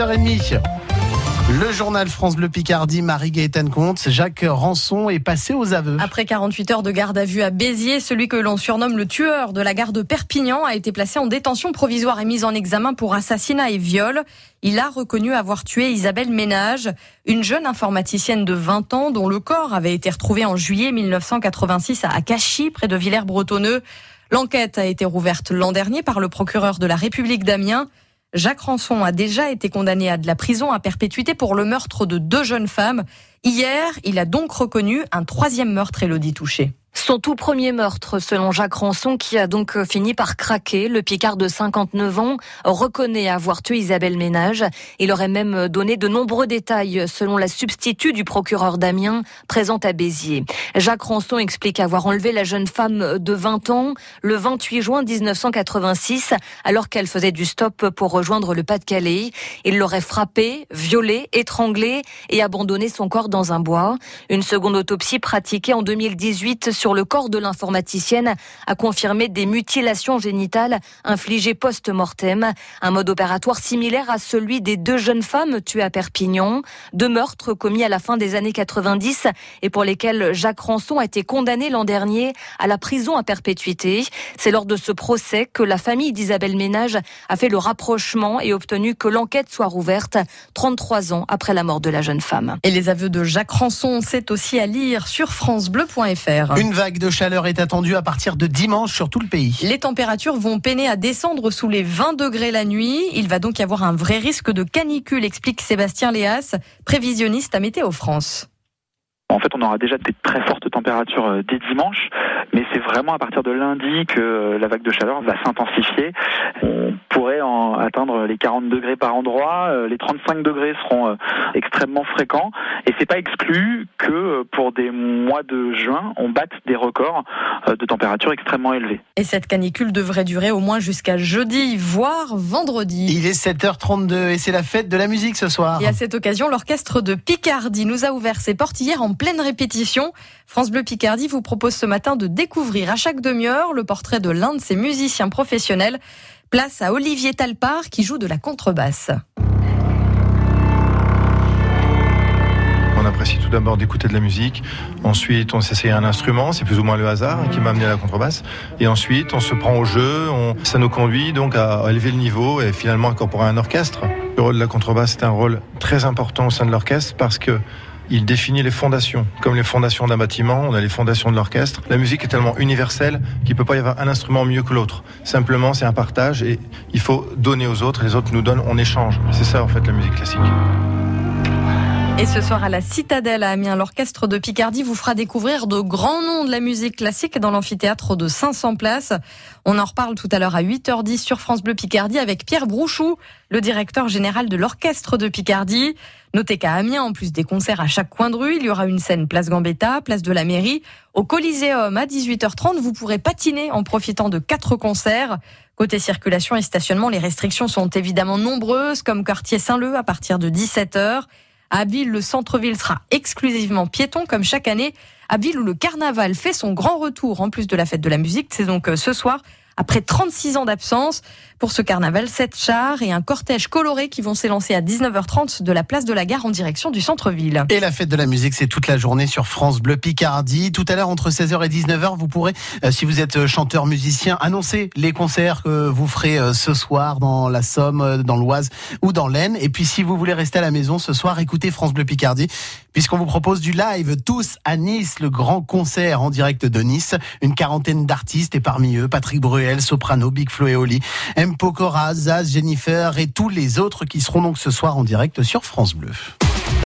7h30. Le journal France Bleu Picardie, Marie-Gaëtane Comte, Jacques Rançon est passé aux aveux. Après 48 heures de garde à vue à Béziers, celui que l'on surnomme le tueur de la gare de Perpignan a été placé en détention provisoire et mis en examen pour assassinat et viol. Il a reconnu avoir tué Isabelle Ménage, une jeune informaticienne de 20 ans dont le corps avait été retrouvé en juillet 1986 à Cachy, près de Villers-Bretonneux. L'enquête a été rouverte l'an dernier par le procureur de la République d'Amiens. Jacques Rançon a déjà été condamné à de la prison à perpétuité pour le meurtre de deux jeunes femmes. Hier, il a donc reconnu un troisième meurtre, Elodie Touché. Son tout premier meurtre, selon Jacques Rançon, qui a donc euh, fini par craquer. Le Picard de 59 ans reconnaît avoir tué Isabelle Ménage. Il aurait même euh, donné de nombreux détails, selon la substitut du procureur Damien, présente à Béziers. Jacques Rançon explique avoir enlevé la jeune femme de 20 ans le 28 juin 1986, alors qu'elle faisait du stop pour rejoindre le Pas-de-Calais. Il l'aurait frappée, violée, étranglée et abandonné son corps dans un bois. Une seconde autopsie pratiquée en 2018 sur le corps de l'informaticienne a confirmé des mutilations génitales infligées post-mortem, un mode opératoire similaire à celui des deux jeunes femmes tuées à Perpignan, deux meurtres commis à la fin des années 90 et pour lesquels Jacques Rançon a été condamné l'an dernier à la prison à perpétuité. C'est lors de ce procès que la famille d'Isabelle Ménage a fait le rapprochement et obtenu que l'enquête soit rouverte 33 ans après la mort de la jeune femme. Et les aveux de Jacques Rançon, c'est aussi à lire sur francebleu.fr. Une vague de chaleur est attendue à partir de dimanche sur tout le pays. Les températures vont peiner à descendre sous les 20 degrés la nuit. Il va donc y avoir un vrai risque de canicule, explique Sébastien Léas, prévisionniste à Météo France. En fait, on aura déjà des très fortes températures euh, dès dimanche, mais c'est vraiment à partir de lundi que euh, la vague de chaleur va s'intensifier. On pourrait en atteindre les 40 degrés par endroit, euh, les 35 degrés seront extrêmement fréquents, et c'est pas exclu que pour des mois de juin, on batte des records de température extrêmement élevés. Et cette canicule devrait durer au moins jusqu'à jeudi, voire vendredi. Il est 7h32 et c'est la fête de la musique ce soir. Et à cette occasion, l'orchestre de Picardie nous a ouvert ses portes hier en pleine répétition. France Bleu Picardie vous propose ce matin de découvrir à chaque demi-heure le portrait de l'un de ses musiciens professionnels. Place à Olivier Talpard qui joue de la contrebasse. On apprécie tout d'abord d'écouter de la musique. Ensuite, on s'essaye un instrument, c'est plus ou moins le hasard qui m'a amené à la contrebasse. Et ensuite, on se prend au jeu, ça nous conduit donc à élever le niveau et finalement incorporer un orchestre. Le rôle de la contrebasse est un rôle très important au sein de l'orchestre parce que il définit les fondations. Comme les fondations d'un bâtiment, on a les fondations de l'orchestre. La musique est tellement universelle qu'il ne peut pas y avoir un instrument mieux que l'autre. Simplement, c'est un partage et il faut donner aux autres, les autres nous donnent, on échange. C'est ça, en fait, la musique classique. Et ce soir à la Citadelle à Amiens, l'orchestre de Picardie vous fera découvrir de grands noms de la musique classique dans l'amphithéâtre de 500 places. On en reparle tout à l'heure à 8h10 sur France Bleu Picardie avec Pierre Brouchou, le directeur général de l'orchestre de Picardie. Notez qu'à Amiens, en plus des concerts à chaque coin de rue, il y aura une scène place Gambetta, place de la mairie. Au Coliseum à 18h30, vous pourrez patiner en profitant de quatre concerts. Côté circulation et stationnement, les restrictions sont évidemment nombreuses, comme quartier Saint-Leu à partir de 17h. À Abbeville, le centre-ville sera exclusivement piéton comme chaque année. Abbeville où le carnaval fait son grand retour en plus de la fête de la musique, c'est donc euh, ce soir après 36 ans d'absence. Pour ce carnaval, sept chars et un cortège coloré qui vont s'élancer à 19h30 de la place de la gare en direction du centre-ville. Et la fête de la musique, c'est toute la journée sur France Bleu Picardie. Tout à l'heure, entre 16h et 19h, vous pourrez, euh, si vous êtes euh, chanteur, musicien, annoncer les concerts que vous ferez euh, ce soir dans la Somme, dans l'Oise ou dans l'Aisne. Et puis, si vous voulez rester à la maison ce soir, écoutez France Bleu Picardie, puisqu'on vous propose du live tous à Nice, le grand concert en direct de Nice. Une quarantaine d'artistes et parmi eux, Patrick Bruel, Soprano, Big Flo et. M. Pokora, Zaz, Jennifer et tous les autres qui seront donc ce soir en direct sur France Bleu.